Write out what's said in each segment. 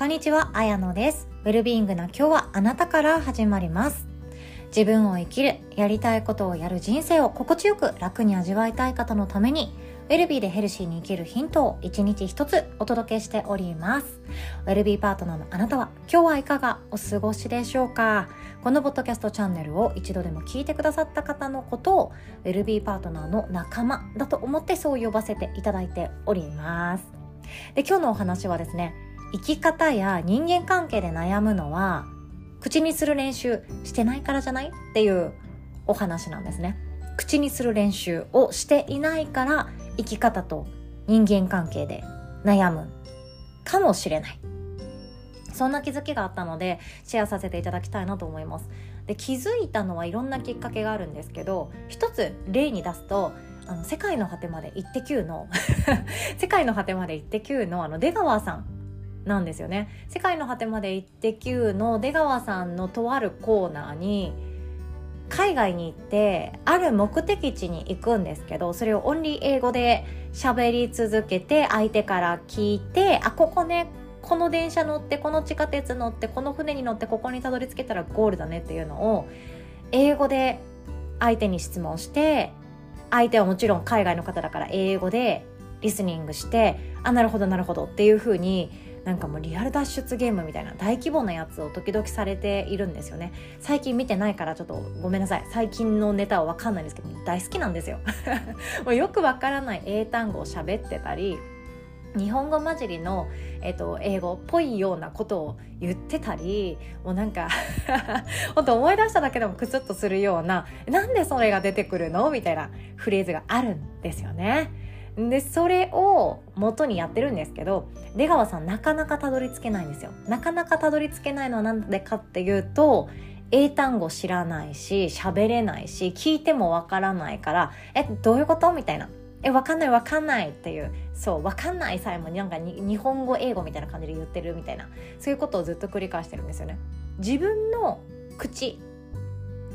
こんにちは、あやのです。ウェルビーイングな今日はあなたから始まります。自分を生きる、やりたいことをやる人生を心地よく楽に味わいたい方のために、ウェルビーでヘルシーに生きるヒントを一日一つお届けしております。ウェルビーパートナーのあなたは今日はいかがお過ごしでしょうか？このポッドキャストチャンネルを一度でも聞いてくださった方のことをウェルビーパートナーの仲間だと思ってそう呼ばせていただいております。で、今日のお話はですね、生き方や人間関係で悩むのは口にする練習してないからじゃないっていうお話なんですね。口にする練習をしていないから生き方と人間関係で悩むかもしれない。そんな気づきがあったのでシェアさせていただきたいなと思います。で気づいたのはいろんなきっかけがあるんですけど一つ例に出すとあの世界の果てまで行って9の。世界の果てまで行って9の あの出川さんなんですよね。世界の果てまで行って9の出川さんのとあるコーナーに海外に行ってある目的地に行くんですけどそれをオンリー英語で喋り続けて相手から聞いてあここねこの電車乗ってこの地下鉄乗ってこの船に乗ってここにたどり着けたらゴールだねっていうのを英語で相手に質問して相手はもちろん海外の方だから英語でリスニングしてあなるほどなるほどっていう風になんかもうリアル脱出ゲームみたいな大規模なやつを時々されているんですよね。最近見てないからちょっとごめんなさい。最近のネタは分かんないんですけど大好きなんですよ。もうよくわからない英単語を喋ってたり日本語混じりの、えっと、英語っぽいようなことを言ってたりもうなんか 本当思い出しただけでもクスッとするようななんでそれが出てくるの？みたいなフレーズがあるんですよね。でそれを元にやってるんですけど出川さんなかなかたどり着けないんですよ。なかなかたどり着けないのは何でかっていうと英単語知らないし喋れないし聞いてもわからないからえどういうことみたいな。えわかんないわかんないっていう。そうわかんないさえもなんか日本語英語みたいな感じで言ってるみたいな。そういうことをずっと繰り返してるんですよね。自分の口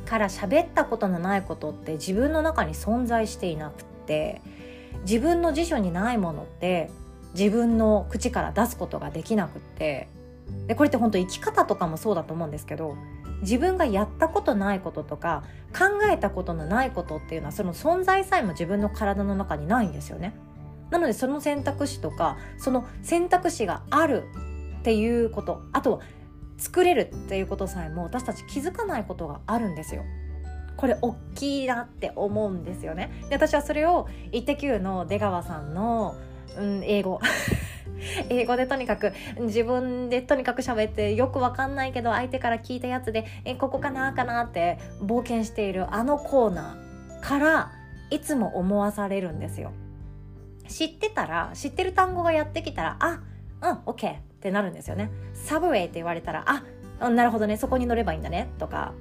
から喋ったことのないことって自分の中に存在していなくって自分の辞書にないものって自分の口から出すことができなくってでこれって本当生き方とかもそうだと思うんですけど自分がやったことないこととか考えたことのないことっていうのはその存在さえも自分の体の中にないんですよね。なのでその選択肢とかその選択肢があるっていうことあとは作れるっていうことさえも私たち気づかないことがあるんですよ。これ大きいなって思うんですよね。で私はそれを「イッテ Q!」の出川さんの、うん、英語 英語でとにかく自分でとにかく喋ってよくわかんないけど相手から聞いたやつでえここかなかなって冒険しているあのコーナーからいつも思わされるんですよ。知ってたら知ってる単語がやってきたらあうん OK ってなるんですよね。サブウェイって言われたらあなるほどねそこに乗ればいいんだねとか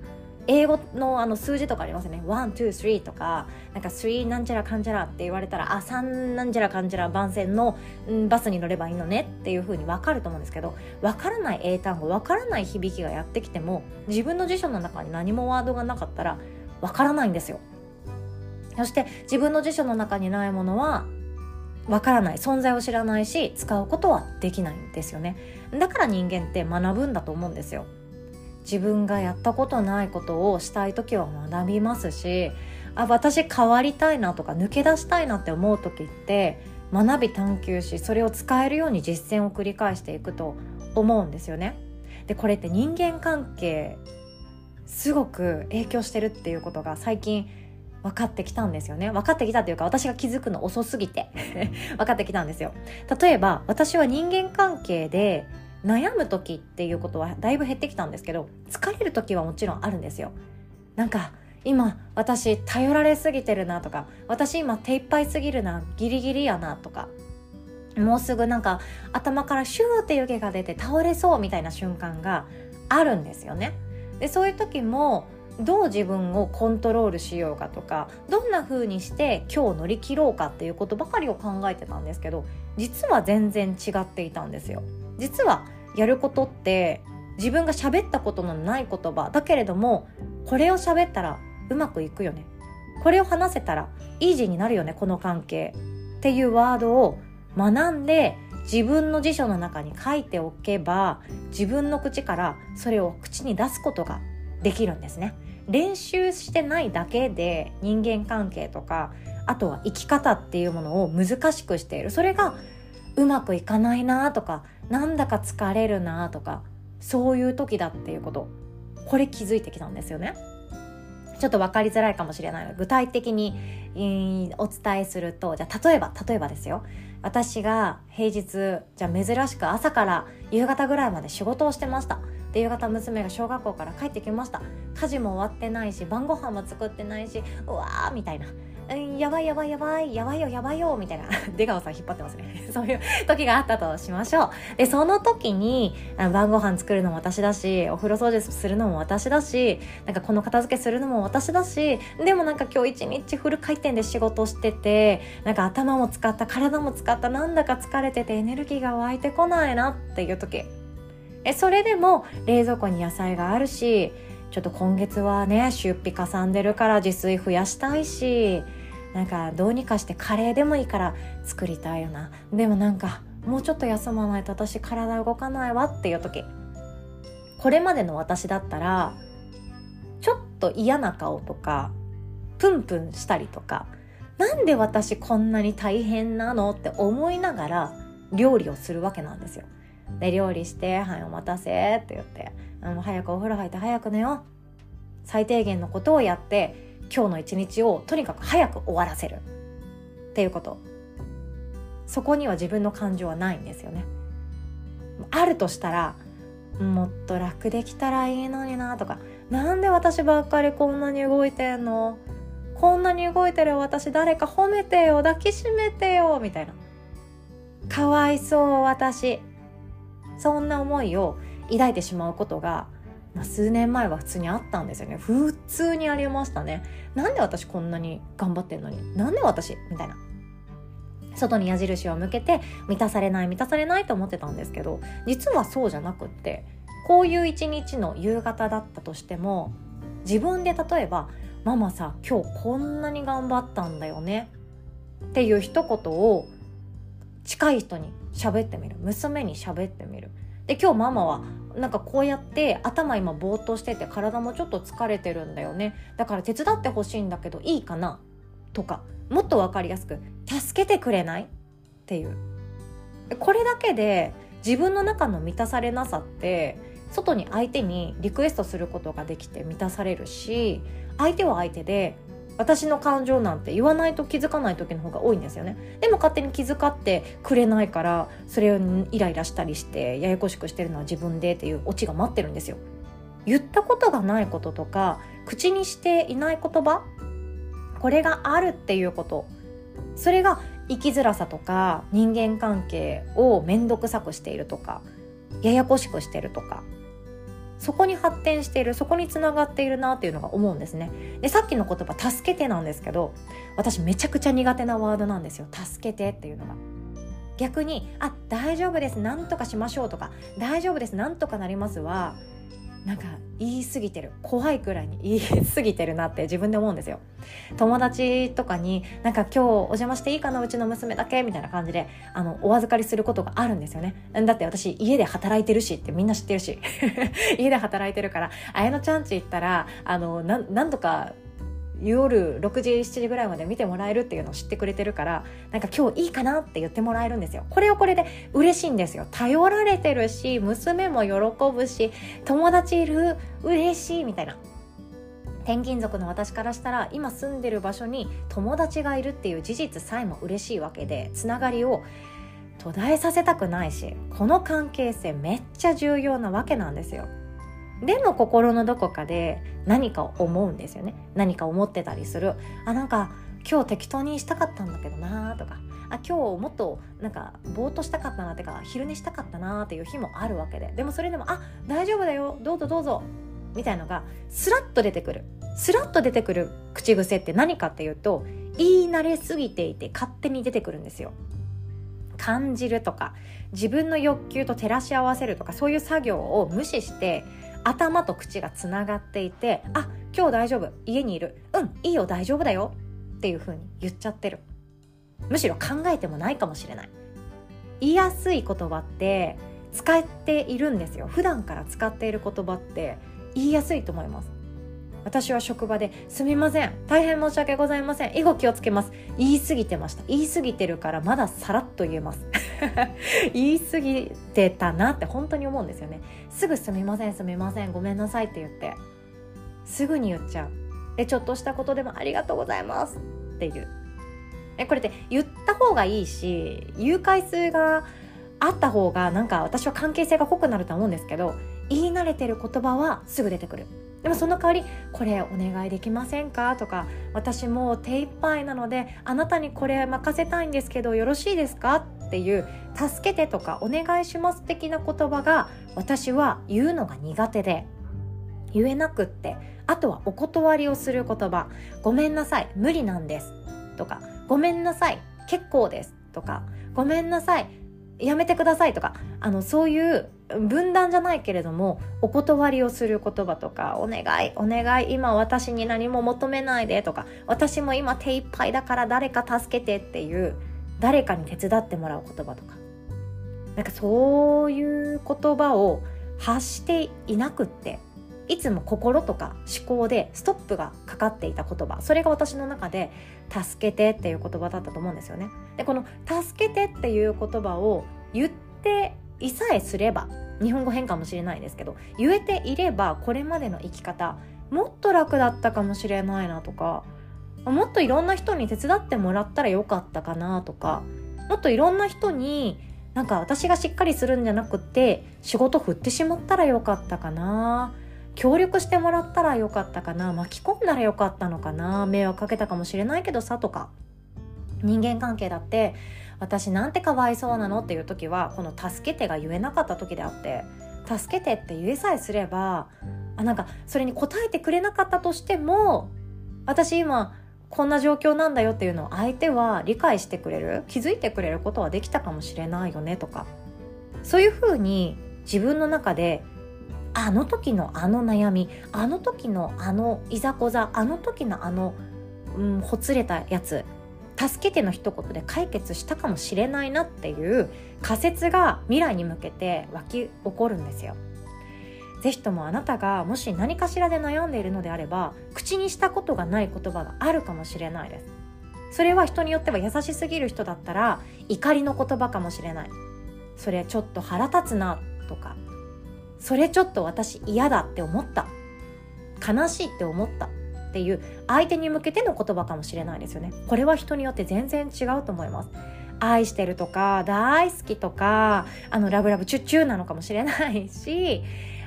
英語のあの数字とかありますね。1、2、3とか、なんか3なんちゃらかんちゃらって言われたら、あ、3なんちゃらかんちゃら番線の、うん、バスに乗ればいいのねっていう風に分かると思うんですけど、分からない英単語、分からない響きがやってきても、自分の辞書の中に何もワードがなかったら、分からないんですよ。そして自分の辞書の中にないものは、わからない存在を知らないし使うことはできないんですよねだから人間って学ぶんだと思うんですよ自分がやったことないことをしたい時は学びますしあ私変わりたいなとか抜け出したいなって思う時って学び探求しそれを使えるように実践を繰り返していくと思うんですよね。でこれって人間関係すごく影響してるっていうことが最近分かってきたんですよね。分かってきたというか私が気づくの遅すぎて。分かってきたんですよ。例えば私は人間関係で悩む時っていうことはだいぶ減ってきたんですけど疲れる時はもちろんあるんですよ。なんか今私頼られすぎてるなとか私今手一杯すぎるなギリギリやなとかもうすぐなんか頭からシューって湯気が出て倒れそうみたいな瞬間があるんですよね。でそういう時もどう自分をコントロールしようかとかどんな風にして今日乗り切ろうかっていうことばかりを考えてたんですけど実は全然違っていたんですよ。実はやることって自分が喋ったことのない言葉。だけれどもこれを喋ったらうまくいくよね。これを話せたらイージーになるよねこの関係。っていうワードを学んで自分の辞書の中に書いておけば自分の口からそれを口に出すことができるんですね。練習してないだけで人間関係とかあとは生き方っていうものを難しくしている。それがうまくいかないなとかなんだか疲れるなとかそういう時だっていうこと。これ気づいてきたんですよね。ちょっと分かりづらいかもしれない。ので具体的に、えー、お伝えするとじゃあ例えば例えばですよ。私が平日じゃあ珍しく朝から夕方ぐらいまで仕事をしてました。で夕方娘が小学校から帰ってきました。家事も終わってないし晩ご飯も作ってないしうわーみたいな。うん、やばいやばいやばい、やばいよやばいよ、みたいな、出川さん引っ張ってますね。そういう 時があったとしましょう。で、その時に、晩ご飯作るのも私だし、お風呂掃除するのも私だし、なんかこの片付けするのも私だし、でもなんか今日一日フル回転で仕事してて、なんか頭も使った、体も使った、なんだか疲れててエネルギーが湧いてこないなっていう時。え、それでも冷蔵庫に野菜があるし、ちょっと今月はね出費かさんでるから自炊増やしたいしなんかどうにかしてカレーでもいいから作りたいよなでもなんかもうちょっと休まないと私体動かないわっていう時これまでの私だったらちょっと嫌な顔とかプンプンしたりとかなんで私こんなに大変なのって思いながら料理をするわけなんですよ。で料理して「はいお待たせ」って言ってあの早くお風呂入って早く寝よう。最低限のことをやって今日の一日をとにかく早く終わらせる。っていうこと。そこには自分の感情はないんですよね。あるとしたらもっと楽できたらいいのになとかなんで私ばっかりこんなに動いてんの？こんなに動いてる私誰か褒めてよ。抱きしめてよ。みたいな。かわいそう私。そんな思いを抱いてしまうことが、数年前は普通にあったんですよね。普通にありましたね。なんで私こんなに頑張ってんのに？なんで私？みたいな。外に矢印を向けて満たされない満たされないと思ってたんですけど実はそうじゃなくってこういう一日の夕方だったとしても自分で例えば「ママさ今日こんなに頑張ったんだよね」っていう一言を近い人に喋ってみる。娘に喋ってみる。で今日ママはなんかこうやって頭今ぼーっとしてて体もちょっと疲れてるんだよね。だから手伝ってほしいんだけどいいかな？とかもっと分かりやすく助けてくれない？っていう。これだけで自分の中の満たされなさって外に相手にリクエストすることができて満たされるし相手は相手で私の感情なんて言わないと気づかない時の方が多いんですよね。でも勝手に気遣ってくれないからそれをイライラしたりしてややこしくしてるのは自分でっていうオチが待ってるんですよ。言ったことがないこととか口にしていない言葉これがあるっていうことそれが生きづらさとか人間関係を面倒くさくしているとかややこしくしてるとかそこに発展しているそこにつながっているなっていうのが思うんですねでさっきの言葉「助けて」なんですけど私めちゃくちゃ苦手なワードなんですよ「助けて」っていうのが。逆に「あ大丈夫です何とかしましょう」とか「大丈夫です何とかなりますは」なんか言い過ぎてる。怖いくらいに言い過ぎてるなって自分で思うんですよ。友達とかになんか今日お邪魔していいかなうちの娘だけみたいな感じであのお預かりすることがあるんですよね。だって私家で働いてるしってみんな知ってるし。家で働いてるから綾乃ちゃんち行ったらあのなんとか夜6時7時ぐらいまで見てもらえるっていうのを知ってくれてるからなんか今日いいかなって言ってもらえるんですよ。これはこれで嬉しいんですよ。頼られてるし娘も喜ぶし友達いる嬉しいみたいな。転勤族の私からしたら今住んでる場所に友達がいるっていう事実さえも嬉しいわけでつながりを途絶えさせたくないしこの関係性めっちゃ重要なわけなんですよ。でも心のどこかで何かを思うんですよね。何か思ってたりする。あなんか今日適当にしたかったんだけどなとか。あ今日もっとなんかぼーっとしたかったなってか昼寝したかったなっていう日もあるわけで。でもそれでもあ大丈夫だよ。どうぞどうぞ。みたいのがスラッと出てくる。スラッと出てくる口癖って何かっていうと言い慣れすぎていて勝手に出てくるんですよ。感じるとか自分の欲求と照らし合わせるとかそういう作業を無視して頭と口がつながっていてあ今日大丈夫。家にいる。うんいいよ大丈夫だよ。っていうふうに言っちゃってる。むしろ考えてもないかもしれない。言いやすい言葉って使っているんですよ。普段から使っている言葉って言いやすいと思います。私は職場で「すみません大変申し訳ございません以後気をつけます」言い過ぎてました。言い過ぎてるからまださらっと言えます。言い過ぎてたなって本当に思うんですよね。すぐ「すみませんすみませんごめんなさい」って言って。すぐに言っちゃう。でちょっとしたことでも「ありがとうございます」っていう。えこれって言った方がいいし言う回数があった方がなんか私は関係性が濃くなると思うんですけど言い慣れてる言葉はすぐ出てくる。でもその代わり「これお願いできませんか?」とか「私もう手一杯なのであなたにこれ任せたいんですけどよろしいですか?」っていう「助けて」とか「お願いします」的な言葉が私は言うのが苦手で言えなくってあとはお断りをする言葉「ごめんなさい無理なんです」とか「ごめんなさい結構です」とか「ごめんなさいやめてくださいとかあのそういう分断じゃないけれどもお断りをする言葉とかお願いお願い今私に何も求めないでとか私も今手一杯だから誰か助けてっていう誰かに手伝ってもらう言葉とかなんかそういう言葉を発していなくっていつも心とか思考でストップがかかっていた言葉それが私の中で「助けて」っていう言葉だったと思うんですよね。でこの「助けて」っていう言葉を言っていさえすれば日本語変かもしれないですけど言えていればこれまでの生き方もっと楽だったかもしれないなとかもっといろんな人に手伝ってもらったらよかったかなとかもっといろんな人になんか私がしっかりするんじゃなくて仕事振ってしまったらよかったかな協力してもらったらよかったかな巻き込んだらよかったのかな迷惑かけたかもしれないけどさとか人間関係だって私なんてかわいそうなのっていう時はこの「助けて」が言えなかった時であって「助けて」って言えさえすればあなんかそれに答えてくれなかったとしても私今こんな状況なんだよっていうのを相手は理解してくれる気づいてくれることはできたかもしれないよねとかそういうふうに自分の中であの時のあの悩みあの時のあのいざこざあの時のあの、うん、ほつれたやつ助けての一言で解決したかもしれないなっていう仮説が未来に向けて湧き起こるんですよ。ぜひともあなたがもし何かしらで悩んでいるのであれば口にしたことがない言葉があるかもしれないです。それは人によっては優しすぎる人だったら怒りの言葉かもしれない。それちょっと腹立つなとかそれちょっと私嫌だって思った悲しいって思ったっていう相手に向けての言葉かもしれないですよね。これは人によって全然違うと思います。愛してるとか大好きとかあのラブラブチュッチューなのかもしれないし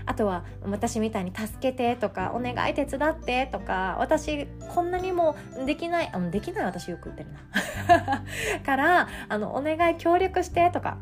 あとは私みたいに助けてとかお願い手伝ってとか私こんなにもできないあできない私よく言ってるな。からあのお願い協力してとか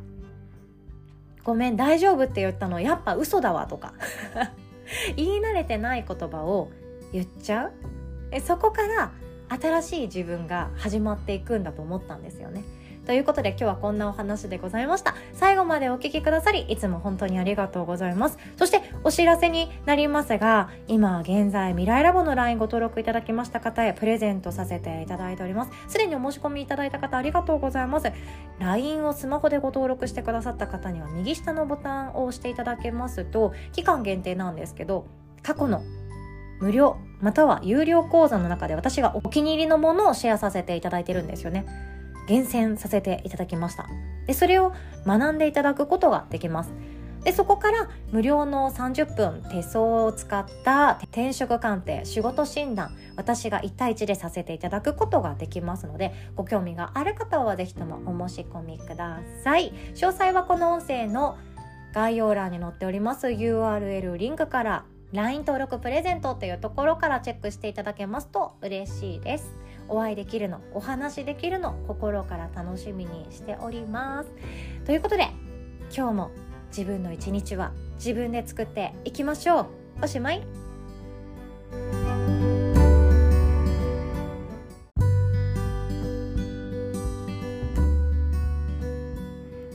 ごめん大丈夫って言ったのやっぱ嘘だわとか。言い慣れてない言葉を言っちゃう。えそこから新しい自分が始まっていくんだと思ったんですよね。ということで今日はこんなお話でございました。最後までお聴きくださり、いつも本当にありがとうございます。そしてお知らせになりますが、今現在未来ラボの LINE ご登録いただきました方へプレゼントさせていただいております。すでにお申し込みいただいた方ありがとうございます。LINE をスマホでご登録してくださった方には右下のボタンを押していただけますと、期間限定なんですけど、過去の無料または有料講座の中で私がお気に入りのものをシェアさせていただいてるんですよね。厳選させていただきました。でそれを学んでいただくことができます。でそこから無料の30分手相を使った転職鑑定仕事診断私が1対1でさせていただくことができますのでご興味がある方は是非ともお申し込みください。詳細はこの音声の概要欄に載っております URL リンクから LINE 登録プレゼントっていうところからチェックしていただけますと嬉しいです。お会いできるのお話できるの心から楽しみにしております。ということで今日も自分の一日は自分で作っていきましょう。おしまい。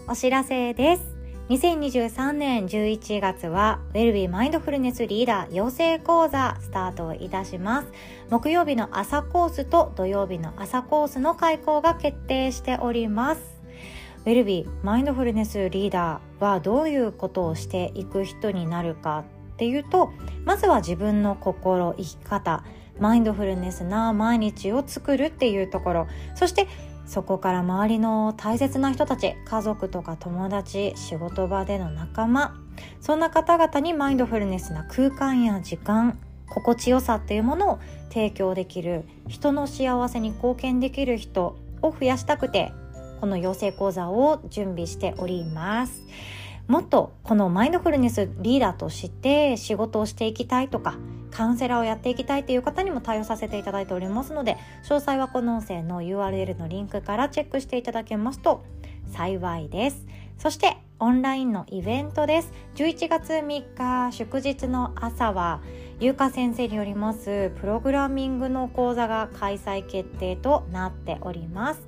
お知らせです。2023年11月はウェルビーマインドフルネスリーダー養成講座スタートいたします。木曜日の朝コースと土曜日の朝コースの開講が決定しております。ウェルビーマインドフルネスリーダーはどういうことをしていく人になるかっていうとまずは自分の心生き方マインドフルネスな毎日を作るっていうところ。そしてそこから周りの大切な人たち家族とか友達仕事場での仲間そんな方々にマインドフルネスな空間や時間心地よさっていうものを提供できる人の幸せに貢献できる人を増やしたくてこの養成講座を準備しております。もっとこのマインドフルネスリーダーとして仕事をしていきたいとかカウンセラーをやっていきたいという方にも対応させていただいておりますので詳細はこの音声の URL のリンクからチェックしていただけますと幸いです。そしてオンラインのイベントです。11月3日祝日の朝は優香先生によりますプログラミングの講座が開催決定となっております。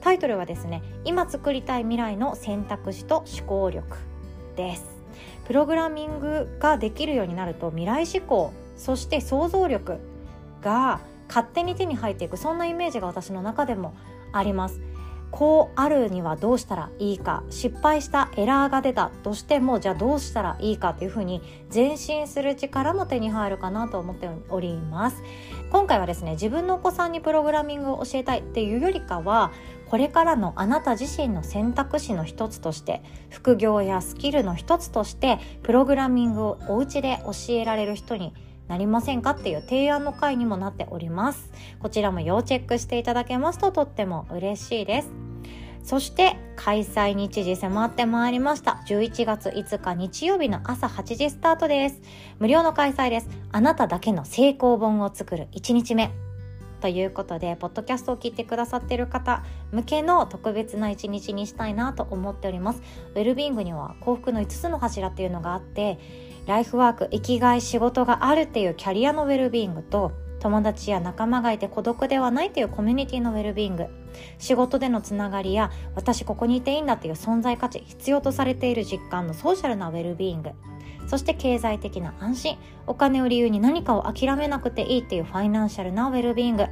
タイトルはですね今作りたい未来の選択肢と思考力です。プログラミングができるようになると未来志向そして想像力が勝手に手に入っていくそんなイメージが私の中でもあります。こうあるにはどうしたらいいか失敗したエラーが出たとしてもじゃあどうしたらいいかというふうに前進する力も手に入るかなと思っております。今回はですね自分のお子さんにプログラミングを教えたいっていうよりかはこれからのあなた自身の選択肢の一つとして副業やスキルの一つとしてプログラミングをお家で教えられる人になりませんかっていう提案の回にもなっております。こちらも要チェックしていただけますととっても嬉しいです。そして開催日時迫ってまいりました。11月5日日曜日の朝8時スタートです。無料の開催です。あなただけの成功本を作る1日目。ということでポッドキャストを聞いてくださっている方向けの特別な一日にしたいなと思っております。ウェルビングには幸福の5つの柱っていうのがあってライフワーク生きがい仕事があるっていうキャリアのウェルビーングと友達や仲間がいて孤独ではないというコミュニティのウェルビーング。仕事でのつながりや私ここにいていいんだっていう存在価値必要とされている実感のソーシャルなウェルビーング。そして経済的な安心。お金を理由に何かを諦めなくていいっていうファイナンシャルなウェルビーング。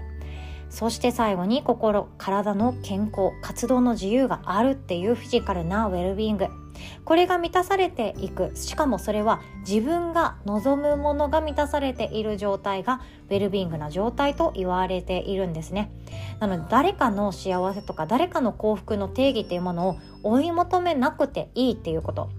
そして最後に心体の健康活動の自由があるっていうフィジカルなウェルビーング。これが満たされていく。しかもそれは自分が望むものが満たされている状態がウェルビーイングな状態と言われているんですね。なので誰かの幸せとか誰かの幸福の定義っていうものを追い求めなくていいっていうこと。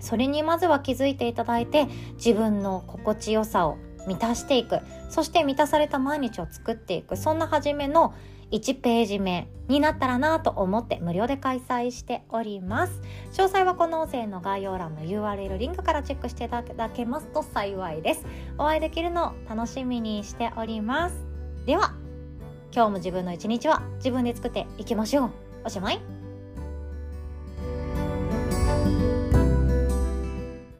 それにまずは気づいていただいて自分の心地よさを満たしていく。そして満たされた毎日を作っていく。そんな初めの1ページ目になったらなと思って無料で開催しております。詳細はこの音声の概要欄の URL リンクからチェックしていただけますと幸いです。お会いできるのを楽しみにしております。では今日も自分の一日は自分で作っていきましょう。おしまい。